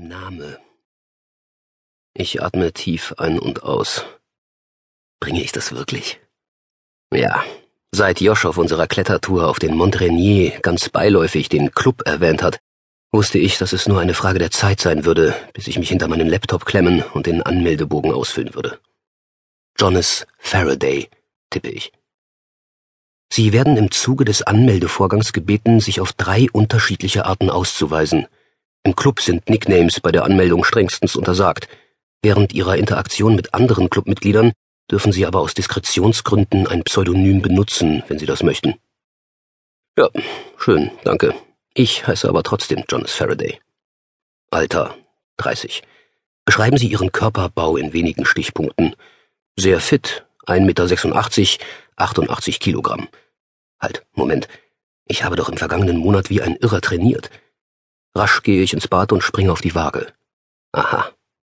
Name. Ich atme tief ein und aus. Bringe ich das wirklich? Ja, seit Josh auf unserer Klettertour auf den Mont Rainier ganz beiläufig den Club erwähnt hat, wusste ich, dass es nur eine Frage der Zeit sein würde, bis ich mich hinter meinen Laptop klemmen und den Anmeldebogen ausfüllen würde. Jonas Faraday, tippe ich. Sie werden im Zuge des Anmeldevorgangs gebeten, sich auf drei unterschiedliche Arten auszuweisen – im Club sind Nicknames bei der Anmeldung strengstens untersagt. Während ihrer Interaktion mit anderen Clubmitgliedern dürfen sie aber aus Diskretionsgründen ein Pseudonym benutzen, wenn sie das möchten. Ja, schön, danke. Ich heiße aber trotzdem Jonas Faraday. Alter, 30. Beschreiben Sie Ihren Körperbau in wenigen Stichpunkten. Sehr fit, 1,86 Meter, 88 Kilogramm. Halt, Moment. Ich habe doch im vergangenen Monat wie ein Irrer trainiert. Rasch gehe ich ins Bad und springe auf die Waage. Aha.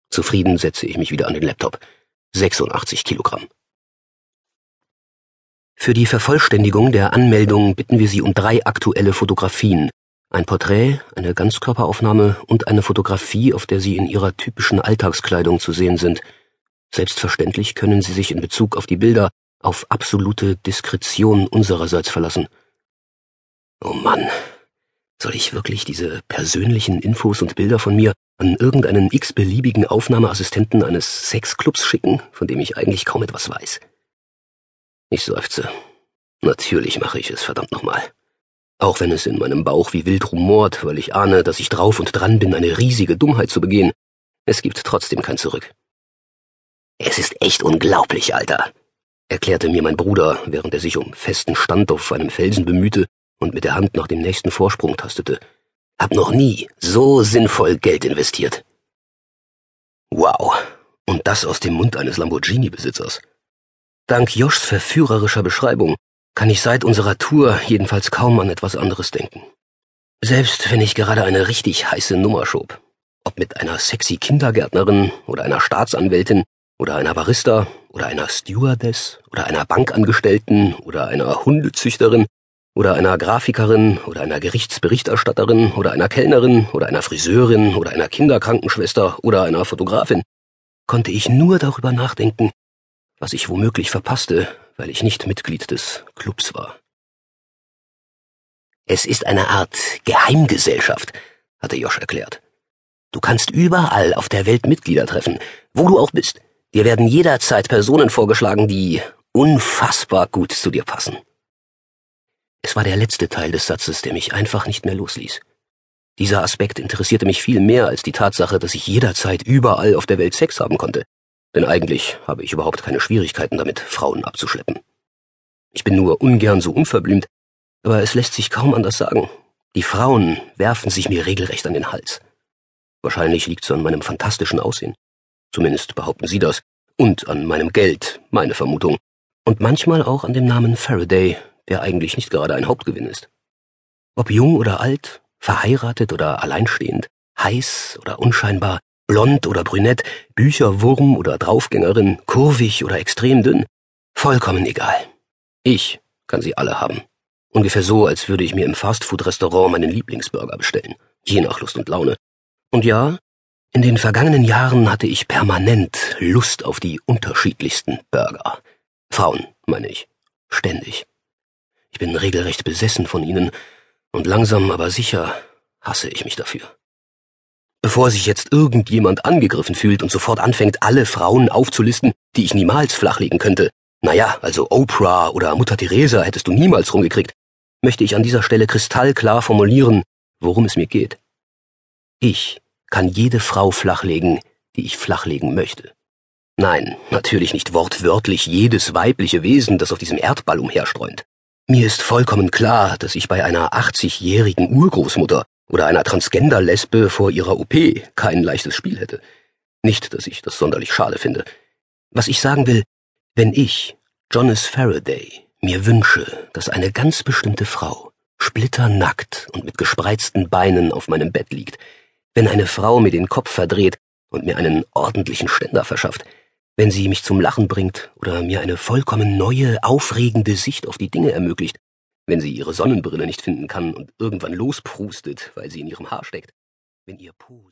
Zufrieden setze ich mich wieder an den Laptop. 86 Kilogramm. Für die Vervollständigung der Anmeldung bitten wir Sie um drei aktuelle Fotografien. Ein Porträt, eine Ganzkörperaufnahme und eine Fotografie, auf der Sie in Ihrer typischen Alltagskleidung zu sehen sind. Selbstverständlich können Sie sich in Bezug auf die Bilder auf absolute Diskretion unsererseits verlassen. Oh Mann, soll ich wirklich diese persönlichen Infos und Bilder von mir an irgendeinen x-beliebigen Aufnahmeassistenten eines Sexclubs schicken, von dem ich eigentlich kaum etwas weiß? Ich seufze. Natürlich mache ich es, verdammt nochmal. Auch wenn es in meinem Bauch wie wild rumort, weil ich ahne, dass ich drauf und dran bin, eine riesige Dummheit zu begehen. Es gibt trotzdem kein Zurück. Es ist echt unglaublich, Alter, erklärte mir mein Bruder, während er sich um festen Stand auf einem Felsen bemühte und mit der Hand nach dem nächsten Vorsprung tastete. Hab noch nie so sinnvoll Geld investiert. Wow. Und das aus dem Mund eines Lamborghini-Besitzers. Dank Joschs verführerischer Beschreibung kann ich seit unserer Tour jedenfalls kaum an etwas anderes denken. Selbst wenn ich gerade eine richtig heiße Nummer schob. Ob mit einer sexy Kindergärtnerin oder einer Staatsanwältin oder einer Barista oder einer Stewardess oder einer Bankangestellten oder einer Hundezüchterin oder einer Grafikerin oder einer Gerichtsberichterstatterin oder einer Kellnerin oder einer Friseurin oder einer Kinderkrankenschwester oder einer Fotografin, konnte ich nur darüber nachdenken, was ich womöglich verpasste, weil ich nicht Mitglied des Clubs war. Es ist eine Art Geheimgesellschaft, hatte Josh erklärt. Du kannst überall auf der Welt Mitglieder treffen, wo du auch bist. Dir werden jederzeit Personen vorgeschlagen, die unfassbar gut zu dir passen. Es war der letzte Teil des Satzes, der mich einfach nicht mehr losließ. Dieser Aspekt interessierte mich viel mehr als die Tatsache, dass ich jederzeit überall auf der Welt Sex haben konnte. Denn eigentlich habe ich überhaupt keine Schwierigkeiten damit, Frauen abzuschleppen. Ich bin nur ungern so unverblümt, aber es lässt sich kaum anders sagen. Die Frauen werfen sich mir regelrecht an den Hals. Wahrscheinlich liegt es an meinem fantastischen Aussehen. Zumindest behaupten sie das. Und an meinem Geld, meine Vermutung. Und manchmal auch an dem Namen Faraday, der eigentlich nicht gerade ein Hauptgewinn ist. Ob jung oder alt, verheiratet oder alleinstehend, heiß oder unscheinbar, blond oder brünett, Bücherwurm oder Draufgängerin, kurvig oder extrem dünn, vollkommen egal. Ich kann sie alle haben. Ungefähr so, als würde ich mir im Fastfood-Restaurant meinen Lieblingsburger bestellen, je nach Lust und Laune. Und ja, in den vergangenen Jahren hatte ich permanent Lust auf die unterschiedlichsten Burger. Frauen, meine ich. Ständig. Ich bin regelrecht besessen von ihnen, und langsam aber sicher hasse ich mich dafür. Bevor sich jetzt irgendjemand angegriffen fühlt und sofort anfängt, alle Frauen aufzulisten, die ich niemals flachlegen könnte, naja, also Oprah oder Mutter Teresa hättest du niemals rumgekriegt, möchte ich an dieser Stelle kristallklar formulieren, worum es mir geht. Ich kann jede Frau flachlegen, die ich flachlegen möchte. Nein, natürlich nicht wortwörtlich jedes weibliche Wesen, das auf diesem Erdball umherstreunt. Mir ist vollkommen klar, dass ich bei einer 80-jährigen Urgroßmutter oder einer Transgender-Lesbe vor ihrer OP kein leichtes Spiel hätte. Nicht, dass ich das sonderlich schade finde. Was ich sagen will, wenn ich, Jonas Faraday, mir wünsche, dass eine ganz bestimmte Frau, splitternackt und mit gespreizten Beinen auf meinem Bett liegt, wenn eine Frau mir den Kopf verdreht und mir einen ordentlichen Ständer verschafft, wenn sie mich zum Lachen bringt oder mir eine vollkommen neue, aufregende Sicht auf die Dinge ermöglicht, wenn sie ihre Sonnenbrille nicht finden kann und irgendwann losprustet, weil sie in ihrem Haar steckt, wenn ihr Po